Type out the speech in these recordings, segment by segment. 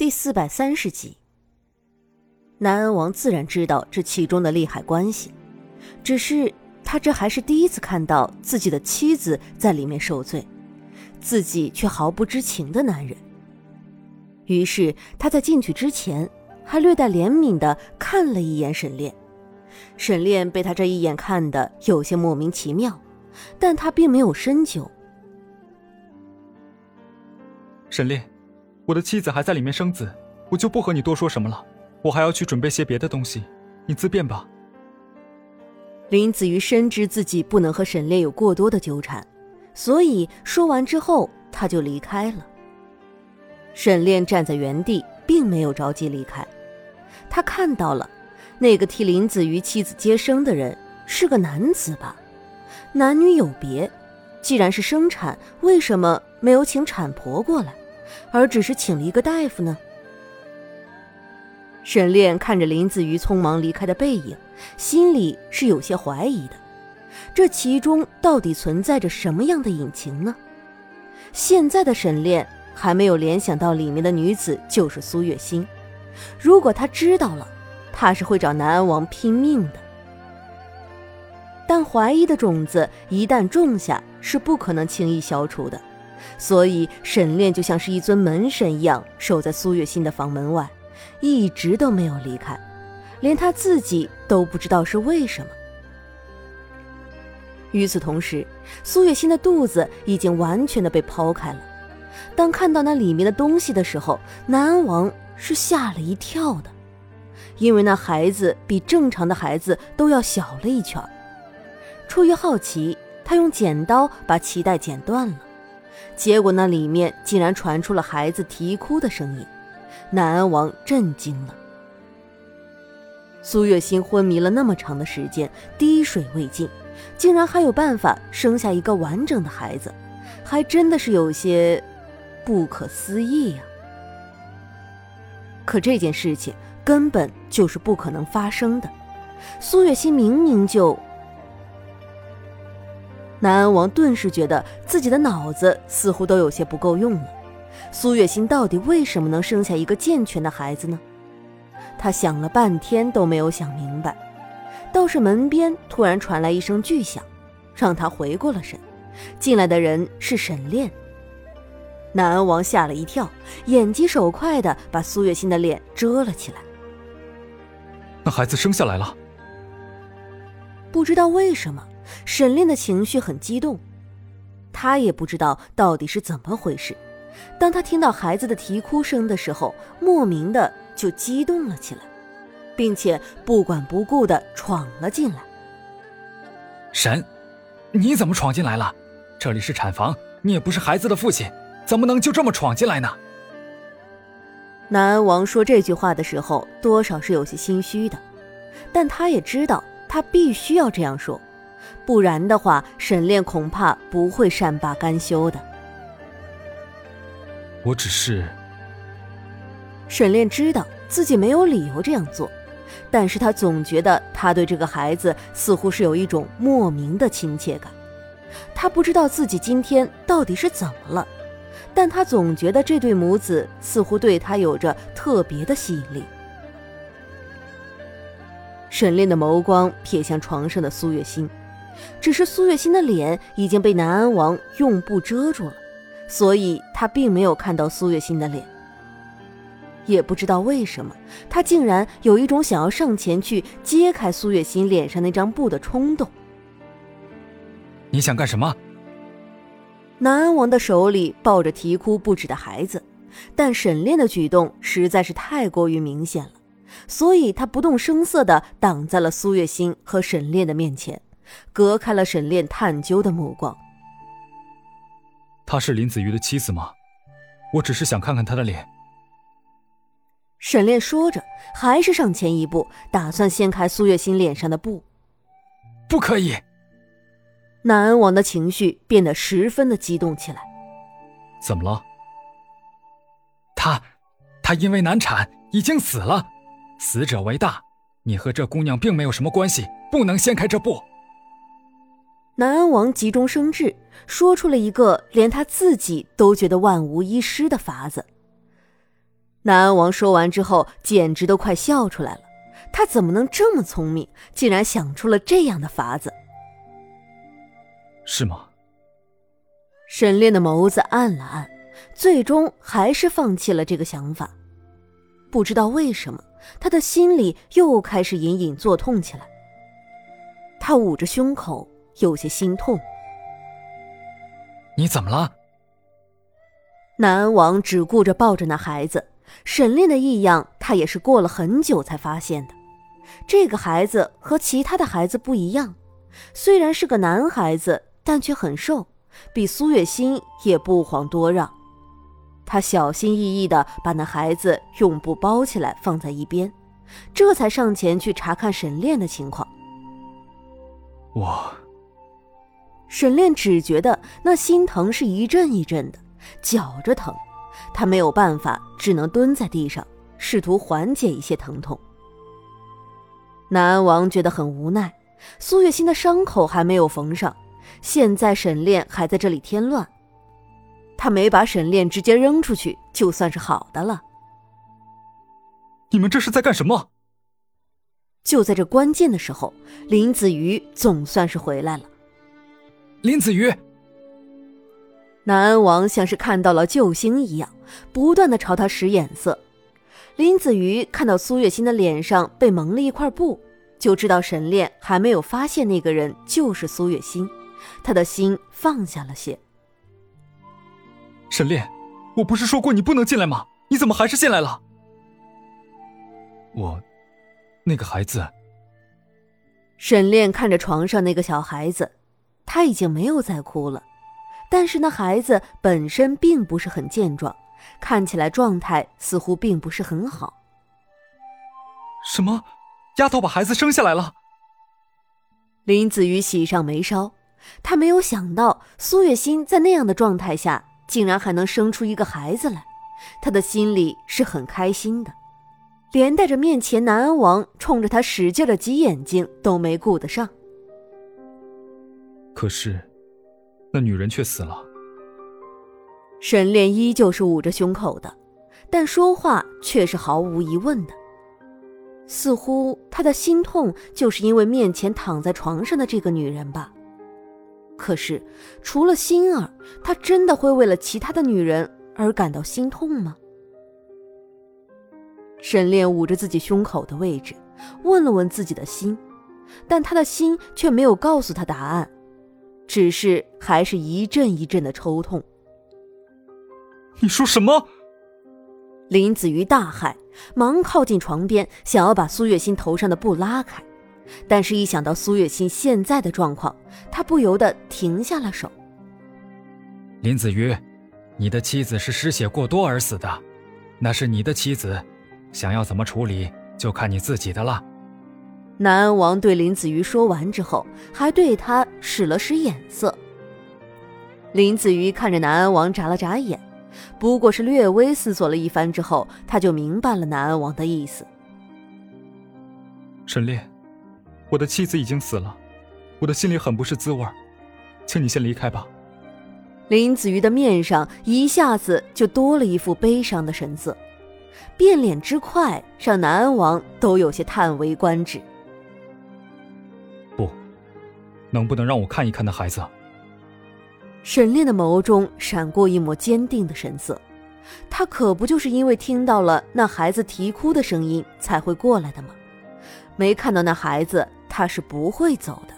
第四百三十集，南安王自然知道这其中的利害关系，只是他这还是第一次看到自己的妻子在里面受罪，自己却毫不知情的男人。于是他在进去之前，还略带怜悯的看了一眼沈炼。沈炼被他这一眼看的有些莫名其妙，但他并没有深究。沈炼。我的妻子还在里面生子，我就不和你多说什么了。我还要去准备些别的东西，你自便吧。林子瑜深知自己不能和沈炼有过多的纠缠，所以说完之后他就离开了。沈炼站在原地，并没有着急离开。他看到了那个替林子瑜妻子接生的人是个男子吧？男女有别，既然是生产，为什么没有请产婆过来？而只是请了一个大夫呢。沈炼看着林子瑜匆忙离开的背影，心里是有些怀疑的。这其中到底存在着什么样的隐情呢？现在的沈炼还没有联想到里面的女子就是苏月心。如果他知道了，他是会找南安王拼命的。但怀疑的种子一旦种下，是不可能轻易消除的。所以，沈炼就像是一尊门神一样，守在苏月心的房门外，一直都没有离开，连他自己都不知道是为什么。与此同时，苏月心的肚子已经完全的被剖开了。当看到那里面的东西的时候，南安王是吓了一跳的，因为那孩子比正常的孩子都要小了一圈。出于好奇，他用剪刀把脐带剪断了。结果那里面竟然传出了孩子啼哭的声音，南安王震惊了。苏月心昏迷了那么长的时间，滴水未进，竟然还有办法生下一个完整的孩子，还真的是有些不可思议呀。可这件事情根本就是不可能发生的，苏月心明明就……南安王顿时觉得自己的脑子似乎都有些不够用了。苏月心到底为什么能生下一个健全的孩子呢？他想了半天都没有想明白。倒是门边突然传来一声巨响，让他回过了神。进来的人是沈炼。南安王吓了一跳，眼疾手快的把苏月心的脸遮了起来。那孩子生下来了。不知道为什么。沈炼的情绪很激动，他也不知道到底是怎么回事。当他听到孩子的啼哭声的时候，莫名的就激动了起来，并且不管不顾的闯了进来。沈，你怎么闯进来了？这里是产房，你也不是孩子的父亲，怎么能就这么闯进来呢？南安王说这句话的时候，多少是有些心虚的，但他也知道他必须要这样说。不然的话，沈炼恐怕不会善罢甘休的。我只是……沈炼知道自己没有理由这样做，但是他总觉得他对这个孩子似乎是有一种莫名的亲切感。他不知道自己今天到底是怎么了，但他总觉得这对母子似乎对他有着特别的吸引力。沈炼的眸光瞥向床上的苏月心。只是苏月心的脸已经被南安王用布遮住了，所以他并没有看到苏月心的脸。也不知道为什么，他竟然有一种想要上前去揭开苏月心脸上那张布的冲动。你想干什么？南安王的手里抱着啼哭不止的孩子，但沈炼的举动实在是太过于明显了，所以他不动声色地挡在了苏月心和沈炼的面前。隔开了沈炼探究的目光。她是林子瑜的妻子吗？我只是想看看她的脸。沈炼说着，还是上前一步，打算掀开苏月心脸上的布。不可以！南安王的情绪变得十分的激动起来。怎么了？她，她因为难产已经死了，死者为大。你和这姑娘并没有什么关系，不能掀开这布。南安王急中生智，说出了一个连他自己都觉得万无一失的法子。南安王说完之后，简直都快笑出来了。他怎么能这么聪明，竟然想出了这样的法子？是吗？沈炼的眸子暗了暗，最终还是放弃了这个想法。不知道为什么，他的心里又开始隐隐作痛起来。他捂着胸口，有些心痛。你怎么了？南安王只顾着抱着那孩子，沈炼的异样，他也是过了很久才发现的。这个孩子和其他的孩子不一样，虽然是个男孩子，但却很瘦，比苏月心也不遑多让。他小心翼翼地把那孩子用布包起来，放在一边，这才上前去查看沈炼的情况。我，沈炼只觉得那心疼是一阵一阵的，绞着疼，他没有办法，只能蹲在地上，试图缓解一些疼痛。南安王觉得很无奈，苏月心的伤口还没有缝上，现在沈炼还在这里添乱，他没把沈炼直接扔出去，就算是好的了。你们这是在干什么？就在这关键的时候，林子瑜总算是回来了。林子瑜，南安王像是看到了救星一样，不断的朝他使眼色。林子瑜看到苏月心的脸上被蒙了一块布，就知道沈炼还没有发现那个人就是苏月心，他的心放下了些。沈炼，我不是说过你不能进来吗？你怎么还是进来了？我，那个孩子。沈炼看着床上那个小孩子，他已经没有再哭了，但是那孩子本身并不是很健壮。看起来状态似乎并不是很好。什么？丫头把孩子生下来了？林子瑜喜上眉梢，他没有想到苏月心在那样的状态下竟然还能生出一个孩子来，他的心里是很开心的，连带着面前南安王冲着他使劲的挤眼睛都没顾得上。可是，那女人却死了。沈炼依旧是捂着胸口的，但说话却是毫无疑问的，似乎他的心痛就是因为面前躺在床上的这个女人吧。可是，除了心儿，他真的会为了其他的女人而感到心痛吗？沈炼捂着自己胸口的位置，问了问自己的心，但他的心却没有告诉他答案，只是还是一阵一阵的抽痛。你说什么？林子瑜大骇，忙靠近床边，想要把苏月心头上的布拉开，但是，一想到苏月心现在的状况，他不由得停下了手。林子瑜，你的妻子是失血过多而死的，那是你的妻子，想要怎么处理就看你自己的了。南安王对林子瑜说完之后，还对他使了使眼色。林子瑜看着南安王，眨了眨眼。不过是略微思索了一番之后，他就明白了南安王的意思。沈炼，我的妻子已经死了，我的心里很不是滋味请你先离开吧。林子瑜的面上一下子就多了一副悲伤的神色，变脸之快让南安王都有些叹为观止。能不能让我看一看那孩子？沈炼的眸中闪过一抹坚定的神色，他可不就是因为听到了那孩子啼哭的声音才会过来的吗？没看到那孩子，他是不会走的。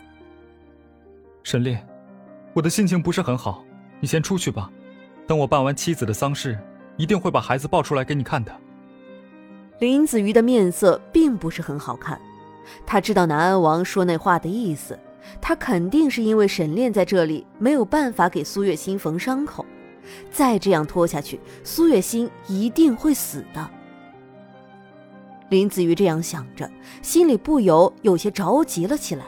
沈炼，我的心情不是很好，你先出去吧。等我办完妻子的丧事，一定会把孩子抱出来给你看的。林子瑜的面色并不是很好看，他知道南安王说那话的意思。他肯定是因为沈炼在这里没有办法给苏月心缝伤口，再这样拖下去，苏月心一定会死的。林子瑜这样想着，心里不由有些着急了起来。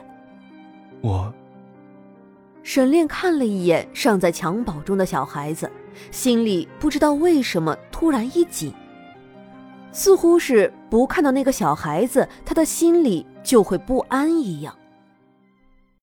我，沈炼看了一眼尚在襁褓中的小孩子，心里不知道为什么突然一紧，似乎是不看到那个小孩子，他的心里就会不安一样。